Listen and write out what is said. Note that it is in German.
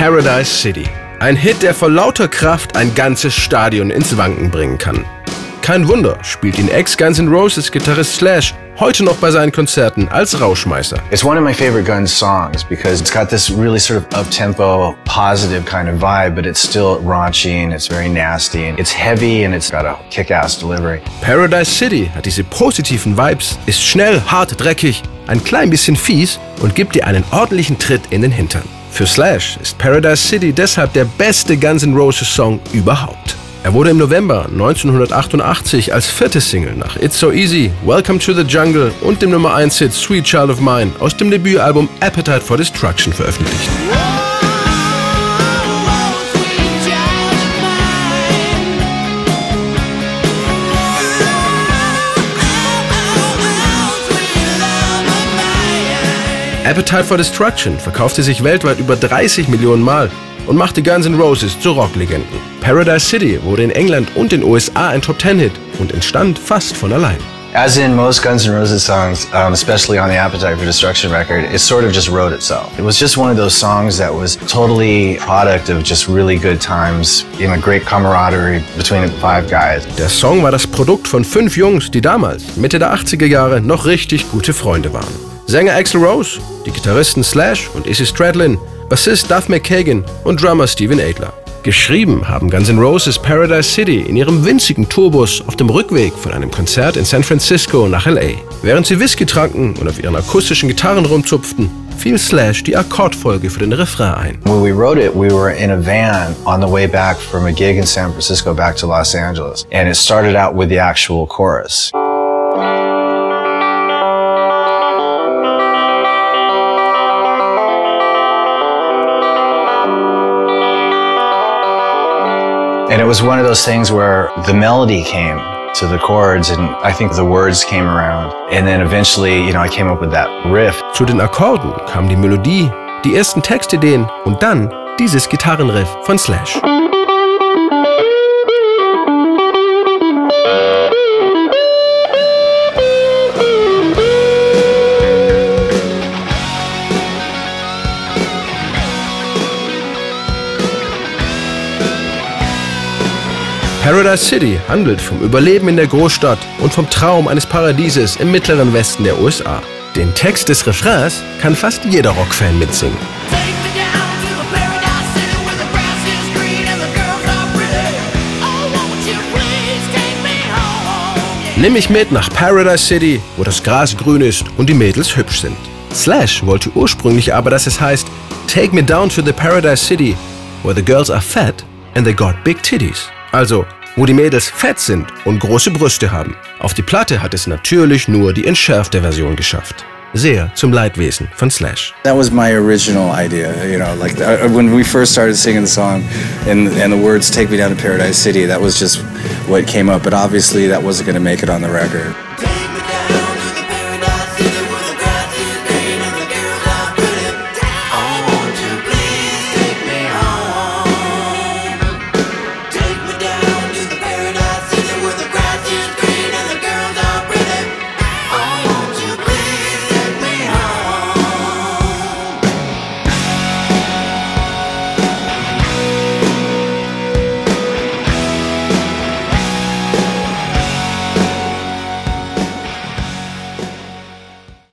Paradise City. Ein Hit, der vor lauter Kraft ein ganzes Stadion ins Wanken bringen kann. Kein Wunder, spielt ihn Ex-Guns N' Roses Gitarrist Slash heute noch bei seinen Konzerten als Rauschmeißer. It's one of my favorite Guns songs because it's got this really sort of up-tempo, positive kind of vibe, but it's still raunchy and it's very nasty and it's heavy and it's got a kick-ass delivery. Paradise City hat diese positiven Vibes, ist schnell, hart, dreckig, ein klein bisschen fies und gibt dir einen ordentlichen Tritt in den Hintern. Für Slash ist Paradise City deshalb der beste Guns N' Roses Song überhaupt. Er wurde im November 1988 als vierte Single nach It's So Easy, Welcome to the Jungle und dem Nummer 1 Hit Sweet Child of Mine aus dem Debütalbum Appetite for Destruction veröffentlicht. Appetite for Destruction verkaufte sich weltweit über 30 Millionen Mal und machte Guns N' Roses zu Rocklegenden. Paradise City wurde in England und den USA ein Top-10-Hit und entstand fast von allein. As in most Guns N' Roses songs, um, especially on the Appetite for Destruction record, it sort of just wrote itself. It was just one of those songs that was totally product of just really good times, you know, great camaraderie between the five guys. Der Song war das Produkt von fünf Jungs, die damals, Mitte der 80er Jahre, noch richtig gute Freunde waren. Sänger Axl Rose, die Gitarristen Slash und Izzy Stradlin, Bassist Duff McKagan und Drummer Steven Adler. Geschrieben haben Guns N' Roses Paradise City in ihrem winzigen Tourbus auf dem Rückweg von einem Konzert in San Francisco nach LA. Während sie Whisky tranken und auf ihren akustischen Gitarren rumzupften, fiel Slash die Akkordfolge für den Refrain ein. When we wrote it, we were in a van on the way back from a gig in San Francisco back to Los Angeles. And it started out with the actual chorus. And it was one of those things where the melody came to the chords and I think the words came around. And then eventually, you know, I came up with that riff. Zu den Akkorden kam die Melodie, die ersten Textideen und dann dieses Gitarrenriff von Slash. Paradise City handelt vom Überleben in der Großstadt und vom Traum eines Paradieses im mittleren Westen der USA. Den Text des Refrains kann fast jeder Rockfan mitsingen. Nimm mich mit nach Paradise City, wo das Gras grün ist und die Mädels hübsch sind. Slash wollte ursprünglich aber, dass es heißt Take me down to the Paradise City, where the girls are fat and they got big titties. Also, wo die Mädels fett sind und große Brüste haben. Auf die Platte hat es natürlich nur die entschärfte Version geschafft. Sehr zum Leidwesen von Slash. That was my original idea, you know, like uh, when we first started singing the song and, and the words Take Me Down to Paradise City, that was just what came up, but obviously that wasn't going to make it on the record.